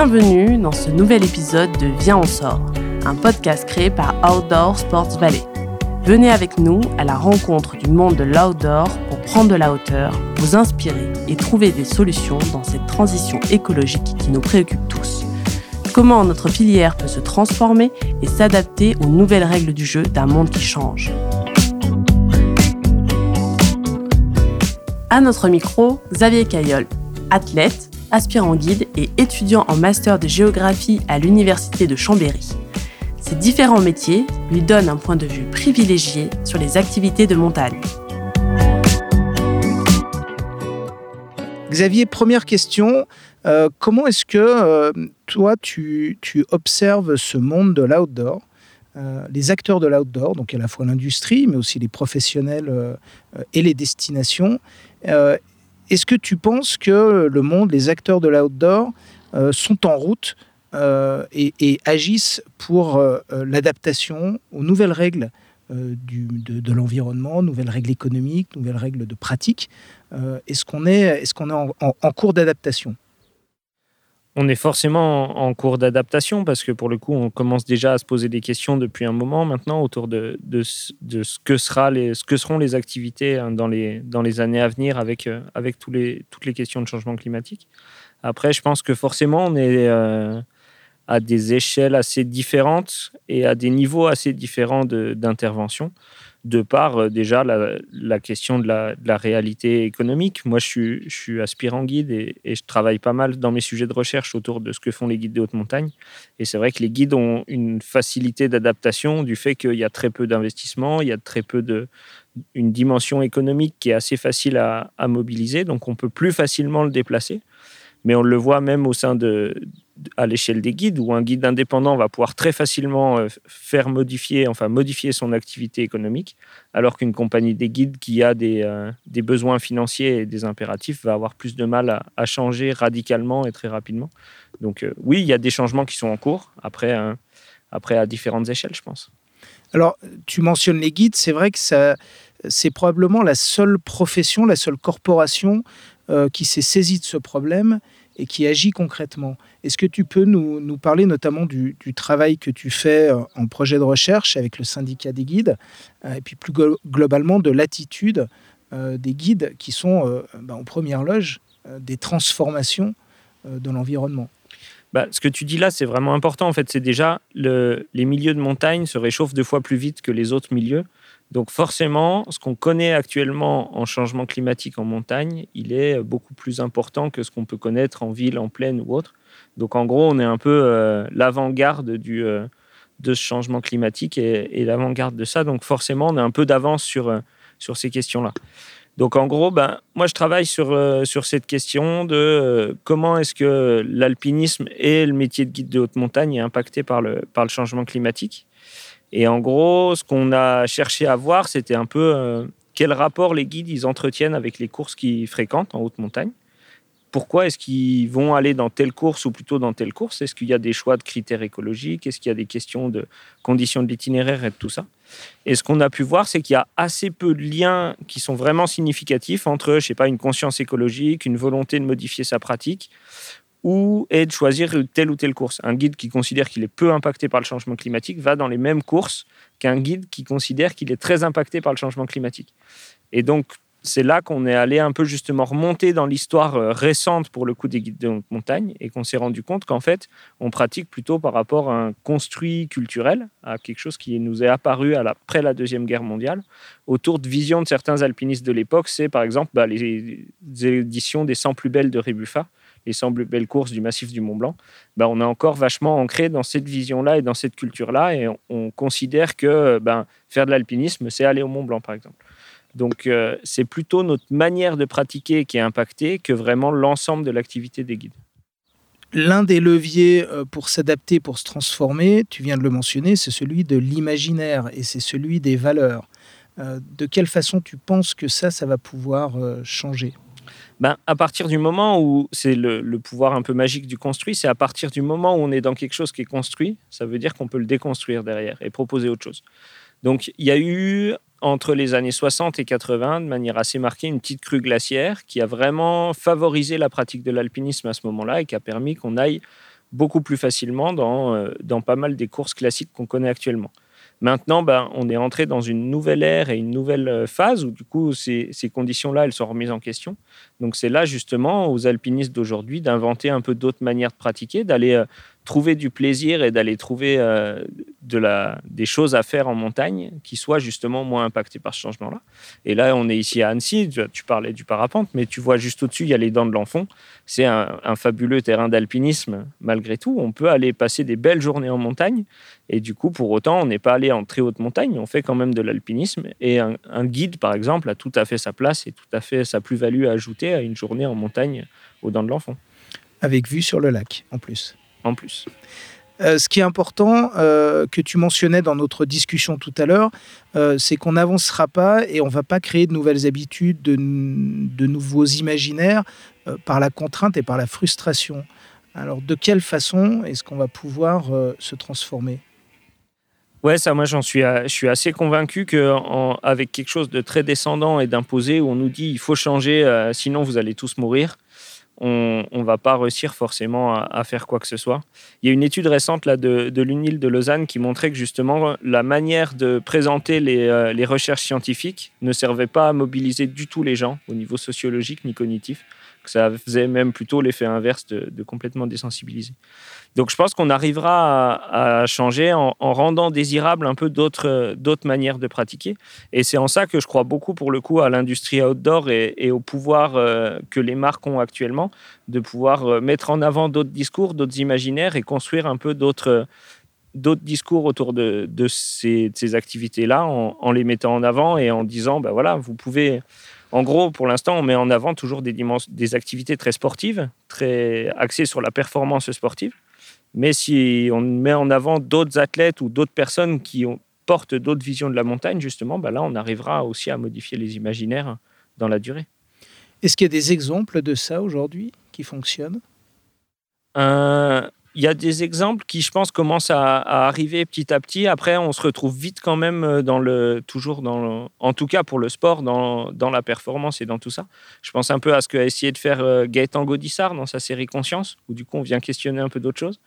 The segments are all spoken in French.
Bienvenue dans ce nouvel épisode de Viens on sort, un podcast créé par Outdoor Sports Valley. Venez avec nous à la rencontre du monde de l'outdoor pour prendre de la hauteur, vous inspirer et trouver des solutions dans cette transition écologique qui nous préoccupe tous. Comment notre filière peut se transformer et s'adapter aux nouvelles règles du jeu d'un monde qui change. À notre micro, Xavier Caillol, athlète, aspirant guide et étudiant en master de géographie à l'Université de Chambéry. Ces différents métiers lui donnent un point de vue privilégié sur les activités de montagne. Xavier, première question. Euh, comment est-ce que euh, toi, tu, observes ce monde de l'outdoor euh, les acteurs de l'outdoor, donc à la fois l'industrie, mais aussi les professionnels et les destinations. Est-ce que tu penses que le monde, les acteurs de l'outdoor sont en route et, agissent pour l'adaptation aux nouvelles règles de, l'environnement, nouvelles règles économiques, nouvelles règles de pratique Est-ce qu'on est, est, qu'on est en cours d'adaptation? On est forcément en cours d'adaptation parce que pour le coup, on commence déjà à se poser des questions depuis un moment maintenant autour de, ce, que seront les activités hein, dans les, années à venir avec, euh, toutes les questions de changement climatique. Après, je pense que forcément, on est euh, à des échelles assez différentes et à des niveaux assez différents d'intervention par euh, déjà la, question de la, réalité économique. Moi, je suis, aspirant guide et, je travaille pas mal dans mes sujets de recherche autour de ce que font les guides de haute montagne. Et c'est vrai que les guides ont une facilité d'adaptation du fait qu'il y a très peu d'investissement, il y a très peu de une dimension économique qui est assez facile à mobiliser, donc on peut plus facilement le déplacer. Mais on le voit même au sein de, à l'échelle des guides, où un guide indépendant va pouvoir très facilement euh, faire modifier, enfin modifier son activité économique, alors qu'une compagnie des guides qui a des, euh, besoins financiers et des impératifs va avoir plus de mal à, changer radicalement et très rapidement. Donc euh, oui, il y a des changements qui sont en cours, après, après à différentes échelles, je pense. Alors, tu mentionnes les guides, c'est vrai que c'est probablement la seule profession, la seule corporation qui s'est saisie de ce problème et qui agit concrètement. Est-ce que tu peux nous, parler notamment du, travail que tu fais euh, en projet de recherche avec le syndicat des guides, euh, et puis plus globalement de l'attitude euh, des guides qui sont bah, en première loge des transformations de l'environnement? Bah, ce que tu dis là, c'est vraiment important. En fait, c'est déjà le, les milieux de montagne se réchauffent deux fois plus vite que les autres milieux. Donc forcément, ce qu'on connaît actuellement en changement climatique en montagne, il est beaucoup plus important que ce qu'on peut connaître en ville, en plaine ou autre. Donc en gros, on est un peu euh, l'avant-garde euh, de ce changement climatique et, l'avant-garde de ça. Donc forcément, on a un peu d'avance sur, euh, sur ces questions-là. Donc en gros, ben, moi je travaille sur, sur cette question de comment est-ce que l'alpinisme et le métier de guide de haute montagne est impacté par le, par le changement climatique. Et en gros, ce qu'on a cherché à voir, c'était un peu euh, quel rapport les guides ils entretiennent avec les courses qu'ils fréquentent en haute montagne. Pourquoi est-ce qu'ils vont aller dans telle course ou plutôt dans telle course? Est-ce qu'il y a des choix de critères écologiques? Est-ce qu'il y a des questions de conditions de l'itinéraire et de tout ça? Et ce qu'on a pu voir, c'est qu'il y a assez peu de liens qui sont vraiment significatifs entre, je sais pas, une conscience écologique, une volonté de modifier sa pratique ou est de choisir telle ou telle course. Un guide qui considère qu'il est peu impacté par le changement climatique va dans les mêmes courses qu'un guide qui considère qu'il est très impacté par le changement climatique. Et donc, c'est là qu'on est allé un peu justement remonter dans l'histoire euh, récente pour le coup des guides de montagne et qu'on s'est rendu compte qu'en fait, on pratique plutôt par rapport à un construit culturel, à quelque chose qui nous est apparu après la Deuxième Guerre mondiale, autour de visions de certains alpinistes de l'époque. C'est par exemple bah, les éditions des 100 plus belles de Rébuffa, les 100 belles courses du massif du Mont Blanc, ben, on est encore vachement ancré dans cette vision-là et dans cette culture-là. Et on, considère que ben, faire de l'alpinisme, c'est aller au Mont Blanc, par exemple. Donc, euh, c'est plutôt notre manière de pratiquer qui est impactée que vraiment l'ensemble de l'activité des guides. L'un des leviers euh, pour s'adapter, pour se transformer, tu viens de le mentionner, c'est celui de l'imaginaire et c'est celui des valeurs. Euh, de quelle façon tu penses que ça, ça va pouvoir changer? Ben, à partir du moment où c'est le, pouvoir un peu magique du construit, c'est à partir du moment où on est dans quelque chose qui est construit, ça veut dire qu'on peut le déconstruire derrière et proposer autre chose. Donc il y a eu entre les années 60 et 80, de manière assez marquée, une petite crue glaciaire qui a vraiment favorisé la pratique de l'alpinisme à ce moment-là et qui a permis qu'on aille beaucoup plus facilement dans, euh, dans pas mal des courses classiques qu'on connaît actuellement. Maintenant, ben, on est entré dans une nouvelle ère et une nouvelle euh, phase où, du coup, ces, ces conditions-là, elles sont remises en question. Donc, c'est là, justement, aux alpinistes d'aujourd'hui d'inventer un peu d'autres manières de pratiquer, d'aller euh, trouver du plaisir et d'aller trouver euh, des choses à faire en montagne qui soient justement moins impactées par ce changement-là. Et là, on est ici à Annecy, tu, parlais du parapente, mais tu vois juste au-dessus, il y a les dents de l'Enfant. C'est un, fabuleux terrain d'alpinisme malgré tout. On peut aller passer des belles journées en montagne. Et du coup, pour autant, on n'est pas allé en très haute montagne, on fait quand même de l'alpinisme. Et un, un guide, par exemple, a tout à fait sa place et tout à fait sa plus-value à ajouter à une journée en montagne aux dents de l'Enfant, Avec vue sur le lac, en plus. En plus. Euh, ce qui est important, euh, que tu mentionnais dans notre discussion tout à l'heure, euh, c'est qu'on n'avancera pas et on ne va pas créer de nouvelles habitudes, de, de nouveaux imaginaires par la contrainte et par la frustration. Alors, de quelle façon est-ce qu'on va pouvoir se transformer? Ouais, ça, moi, j'en suis, je suis assez convaincu qu'avec quelque chose de très descendant et d'imposé, où on nous dit il faut changer, sinon vous allez tous mourir, on ne va pas réussir forcément à, faire quoi que ce soit. Il y a une étude récente là, de, l'UNIL de Lausanne qui montrait que justement la manière de présenter les, euh, les recherches scientifiques ne servait pas à mobiliser du tout les gens au niveau sociologique ni cognitif, que ça faisait même plutôt l'effet inverse de, complètement désensibiliser. Donc je pense qu'on arrivera à, changer en, en rendant désirable un peu d'autres manières de pratiquer. Et c'est en ça que je crois beaucoup pour le coup à l'industrie outdoor et, et au pouvoir euh, que les marques ont actuellement de pouvoir euh, mettre en avant d'autres discours, d'autres imaginaires et construire un peu d'autres d'autres discours autour de, de ces, activités-là en, les mettant en avant et en disant, ben voilà, vous pouvez... En gros, pour l'instant, on met en avant toujours des, des activités très sportives, très axées sur la performance sportive. Mais si on met en avant d'autres athlètes ou d'autres personnes qui portent d'autres visions de la montagne, justement, ben là, on arrivera aussi à modifier les imaginaires dans la durée. Est-ce qu'il y a des exemples de ça aujourd'hui qui fonctionnent? Euh, Il y a des exemples qui, je pense, commencent à, arriver petit à petit. Après, on se retrouve vite quand même euh, dans le, toujours dans le, en tout cas pour le sport, dans, dans la performance et dans tout ça. Je pense un peu à ce qu'a essayé de faire euh, Gaëtan Gaudissart dans sa série Conscience, où du coup on vient questionner un peu d'autres choses.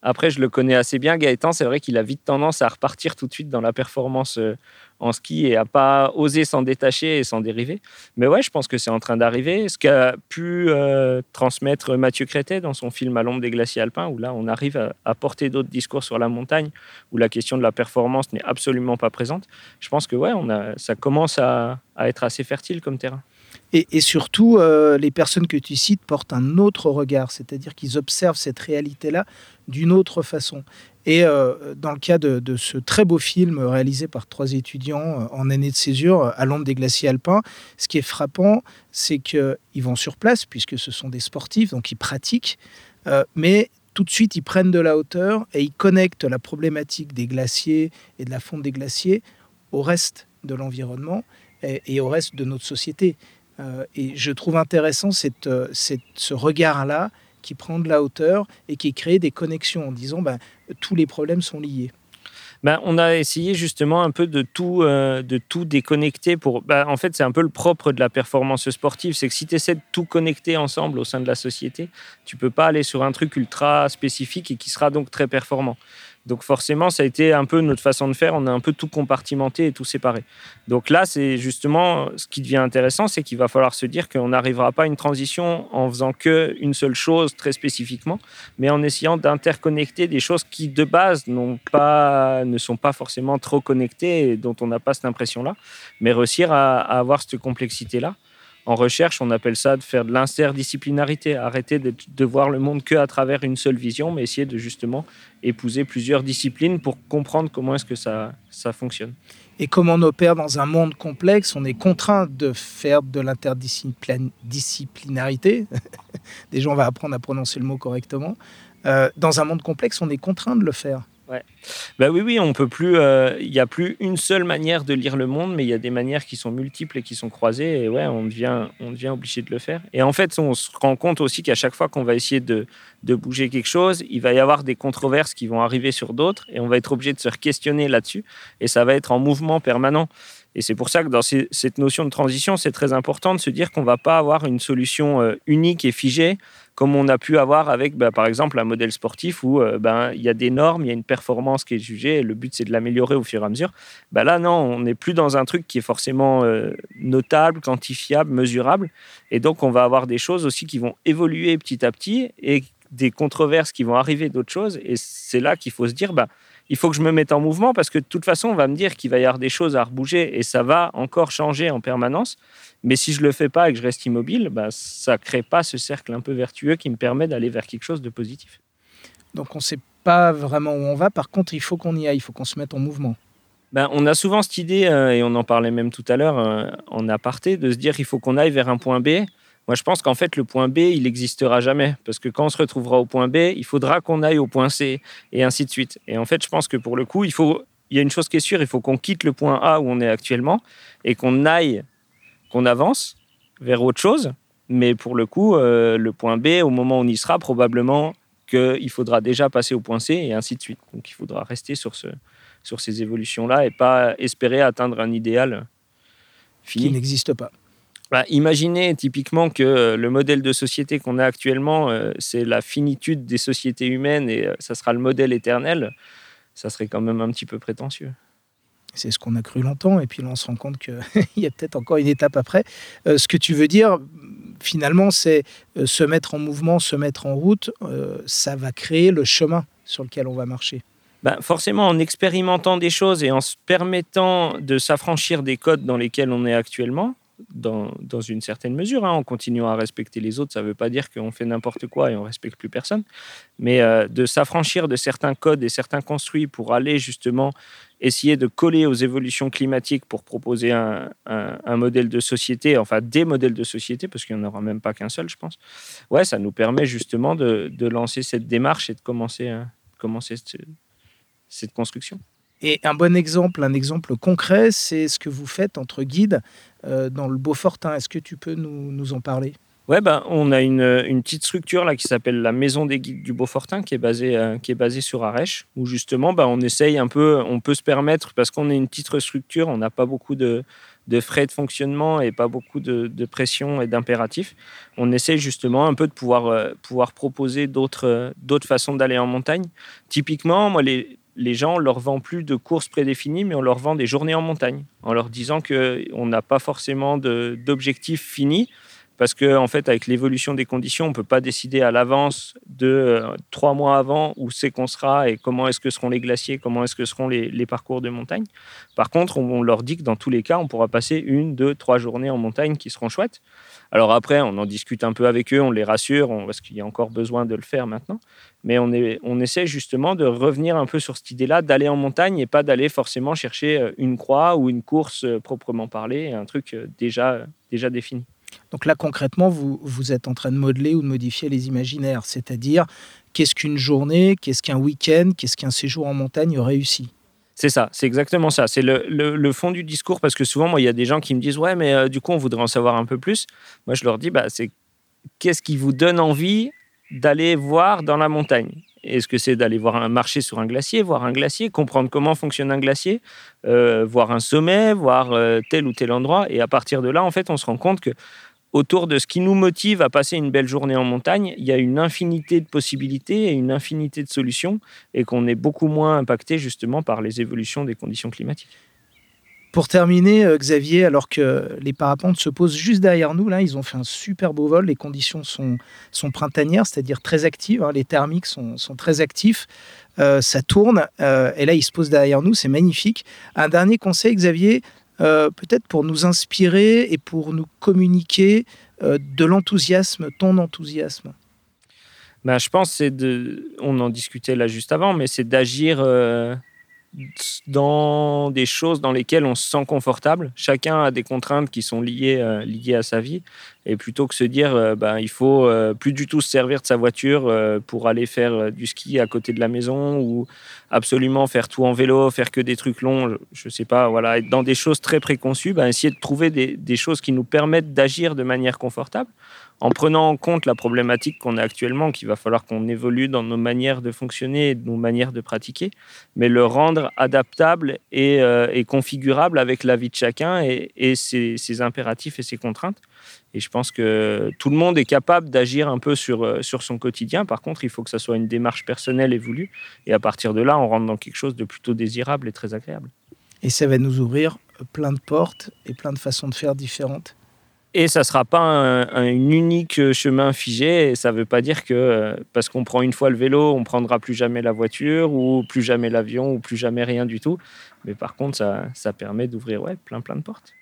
Après, je le connais assez bien, Gaëtan. C'est vrai qu'il a vite tendance à repartir tout de suite dans la performance en ski et à pas oser s'en détacher et s'en dériver. Mais ouais, je pense que c'est en train d'arriver. Ce qu'a pu euh, transmettre Mathieu Crétet dans son film À l'ombre des glaciers alpins, où là, on arrive à, porter d'autres discours sur la montagne, où la question de la performance n'est absolument pas présente. Je pense que ouais, on a, ça commence à, être assez fertile comme terrain. Et, et surtout, euh, les personnes que tu cites portent un autre regard, c'est-à-dire qu'ils observent cette réalité-là d'une autre façon. Et euh, dans le cas de, ce très beau film réalisé par trois étudiants euh, en année de césure euh, à l'ombre des glaciers alpins, ce qui est frappant, c'est qu'ils vont sur place, puisque ce sont des sportifs, donc ils pratiquent, mais tout de suite ils prennent de la hauteur et ils connectent la problématique des glaciers et de la fonte des glaciers au reste de l'environnement et, au reste de notre société. Et je trouve intéressant cette- ce regard-là qui prend de la hauteur et qui crée des connexions en disant ben, tous les problèmes sont liés. Ben, on a essayé justement un peu de tout, euh, de tout déconnecter. Pour, ben, en fait, c'est un peu le propre de la performance sportive, c'est que si tu essaies de tout connecter ensemble au sein de la société, tu peux pas aller sur un truc ultra spécifique et qui sera donc très performant. Donc forcément, ça a été un peu notre façon de faire. On a un peu tout compartimenté et tout séparé. Donc là, c'est justement ce qui devient intéressant, c'est qu'il va falloir se dire qu'on n'arrivera pas à une transition en faisant que une seule chose très spécifiquement, mais en essayant d'interconnecter des choses qui de base n'ont pas, ne sont pas forcément trop connectées et dont on n'a pas cette impression-là, mais réussir à, à avoir cette complexité-là. En recherche, on appelle ça de faire de l'interdisciplinarité, arrêter de, voir le monde que à travers une seule vision, mais essayer de justement épouser plusieurs disciplines pour comprendre comment est-ce que ça, ça fonctionne. Et comme on opère dans un monde complexe, on est contraint de faire de l'interdisciplinarité. Déjà, on va apprendre à prononcer le mot correctement. Euh, dans un monde complexe, on est contraint de le faire. Bah oui, oui, on peut plus. euh, Il n'y a plus une seule manière de lire le monde, mais il y a des manières qui sont multiples et qui sont croisées. Et ouais, on devient, on devient obligé de le faire. Et en fait, on se rend compte aussi qu'à chaque fois qu'on va essayer de, de bouger quelque chose, il va y avoir des controverses qui vont arriver sur d'autres, et on va être obligé de se questionner là-dessus. Et ça va être en mouvement permanent. Et c'est pour ça que dans cette notion de transition, c'est très important de se dire qu'on ne va pas avoir une solution euh, unique et figée, comme on a pu avoir avec, bah, par exemple, un modèle sportif où euh, ben, il y a des normes, il y a une performance qui est jugée, et le but c'est de l'améliorer au fur et à mesure. Bah, là, non, on n'est plus dans un truc qui est forcément euh, notable, quantifiable, mesurable, et donc on va avoir des choses aussi qui vont évoluer petit à petit et des controverses qui vont arriver d'autres choses, et c'est là qu'il faut se dire, bah, il faut que je me mette en mouvement parce que de toute façon, on va me dire qu'il va y avoir des choses à rebouger et ça va encore changer en permanence. Mais si je ne le fais pas et que je reste immobile, bah, ça ne crée pas ce cercle un peu vertueux qui me permet d'aller vers quelque chose de positif. Donc on ne sait pas vraiment où on va. Par contre, il faut qu'on y aille, il faut qu'on se mette en mouvement. Ben, on a souvent cette idée, euh, et on en parlait même tout à l'heure euh, en aparté, de se dire qu'il faut qu'on aille vers un point B. Moi, je pense qu'en fait, le point B, il n'existera jamais. Parce que quand on se retrouvera au point B, il faudra qu'on aille au point C, et ainsi de suite. Et en fait, je pense que pour le coup, il, y a une chose qui est sûre, il faut qu'on quitte le point A où on est actuellement, et qu'on aille qu'on avance vers autre chose. Mais pour le coup, euh, le point B, au moment où on y sera, probablement qu'il faudra déjà passer au point C et ainsi de suite. Donc il faudra rester sur, ce, sur ces évolutions-là et pas espérer atteindre un idéal fini. Qui n'existe pas. Bah, imaginez typiquement que le modèle de société qu'on a actuellement, euh, c'est la finitude des sociétés humaines et euh, ça sera le modèle éternel. Ça serait quand même un petit peu prétentieux. C'est ce qu'on a cru longtemps, et puis là on se rend compte qu'il y a peut-être encore une étape après. Euh, ce que tu veux dire, finalement, c'est euh, se mettre en mouvement, se mettre en route, euh, ça va créer le chemin sur lequel on va marcher. Ben, forcément, en expérimentant des choses et en se permettant de s'affranchir des codes dans lesquels on est actuellement, dans, une certaine mesure, hein, en continuant à respecter les autres, ça ne veut pas dire qu'on fait n'importe quoi et on respecte plus personne, mais de s'affranchir de certains codes et certains construits pour aller justement essayer de coller aux évolutions climatiques pour proposer un, modèle de société, enfin des modèles de société, parce qu'il n'y en aura même pas qu'un seul, je pense. Ouais, ça nous permet justement de, lancer cette démarche et de commencer, euh, commencer cette, construction. Et un bon exemple, un exemple concret, c'est ce que vous faites entre guides euh, dans le Beaufortin. Est-ce que tu peux nous, en parler? Ouais, ben, on a une, une, petite structure là qui s'appelle la Maison des Guides du Beaufortin, qui est basée, euh, qui est basée sur Arèche, où justement, ben, on essaye un peu, on peut se permettre, parce qu'on est une petite structure, on n'a pas beaucoup de, de, frais de fonctionnement et pas beaucoup de, de pression et d'impératifs. On essaye justement un peu de pouvoir, euh, pouvoir proposer d'autres d'autres façons d'aller en montagne. Typiquement, moi, les, les gens, on leur vend plus de courses prédéfinies, mais on leur vend des journées en montagne, en leur disant qu'on n'a pas forcément d'objectifs finis parce que en fait, avec l'évolution des conditions, on ne peut pas décider à l'avance de euh, trois mois avant où c'est qu'on sera et comment est-ce que seront les glaciers, comment est-ce que seront les, parcours de montagne. Par contre, on, leur dit que dans tous les cas, on pourra passer une, deux, trois journées en montagne qui seront chouettes. Alors après, on en discute un peu avec eux, on les rassure, parce qu'il y a encore besoin de le faire maintenant. Mais on, on essaie justement de revenir un peu sur cette idée-là, d'aller en montagne et pas d'aller forcément chercher euh, une croix ou une course euh, proprement parlée, un truc déjà, déjà défini. Donc là, concrètement, vous, vous êtes en train de modeler ou de modifier les imaginaires, c'est-à-dire qu'est-ce qu'une journée, qu'est-ce qu'un week-end, qu'est-ce qu'un séjour en montagne réussi. C'est ça, c'est exactement ça. C'est le, le, fond du discours parce que souvent, moi, il y a des gens qui me disent Ouais, mais euh, du coup, on voudrait en savoir un peu plus. Moi, je leur dis bah, c'est qu'est-ce qui vous donne envie d'aller voir dans la montagne? Est-ce que c'est d'aller voir un marché sur un glacier, voir un glacier, comprendre comment fonctionne un glacier, euh, voir un sommet, voir euh, tel ou tel endroit? Et à partir de là, en fait, on se rend compte que autour de ce qui nous motive à passer une belle journée en montagne, il y a une infinité de possibilités et une infinité de solutions et qu'on est beaucoup moins impacté justement par les évolutions des conditions climatiques. Pour terminer, euh, Xavier, alors que les parapentes se posent juste derrière nous, là, ils ont fait un super beau vol. Les conditions sont, printanières, c'est-à-dire très actives. Hein. les thermiques sont, très actifs. Euh, ça tourne. Euh, et là, ils se posent derrière nous. C'est magnifique. Un dernier conseil, Xavier, euh, peut-être pour nous inspirer et pour nous communiquer euh, de l'enthousiasme, ton enthousiasme ben, Je pense c'est de, on en discutait là juste avant, mais c'est d'agir euh, dans des choses dans lesquelles on se sent confortable. Chacun a des contraintes qui sont liées, liées à sa vie. Et plutôt que se dire, euh, ben, il faut euh, plus du tout se servir de sa voiture pour aller faire du ski à côté de la maison ou absolument faire tout en vélo, faire que des trucs longs, je sais pas, voilà, être dans des choses très préconçues, ben, essayer de trouver des, choses qui nous permettent d'agir de manière confortable en prenant en compte la problématique qu'on a actuellement, qu'il va falloir qu'on évolue dans nos manières de fonctionner et nos manières de pratiquer, mais le rendre adaptable et, euh, configurable avec la vie de chacun et, ses, impératifs et ses contraintes. Et je pense que tout le monde est capable d'agir un peu sur, euh, sur son quotidien. Par contre, il faut que ça soit une démarche personnelle et voulue. Et à partir de là, on rentre dans quelque chose de plutôt désirable et très agréable. Et ça va nous ouvrir plein de portes et plein de façons de faire différentes. Et ça ne sera pas un, unique chemin figé. Et ça ne veut pas dire que euh, parce qu'on prend une fois le vélo, on ne prendra plus jamais la voiture ou plus jamais l'avion ou plus jamais rien du tout. Mais par contre, ça, ça permet d'ouvrir ouais, plein plein de portes.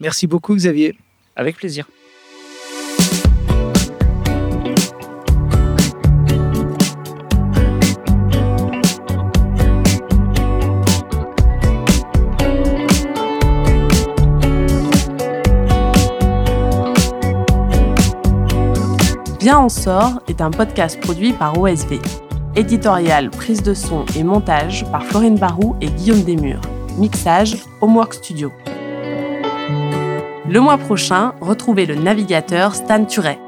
Merci beaucoup Xavier. Avec plaisir. Bien en sort est un podcast produit par OSV. Éditorial, prise de son et montage par Florine Barou et Guillaume Desmurs. Mixage, Homework Studio. Le mois prochain, retrouvez le navigateur Stan Turet.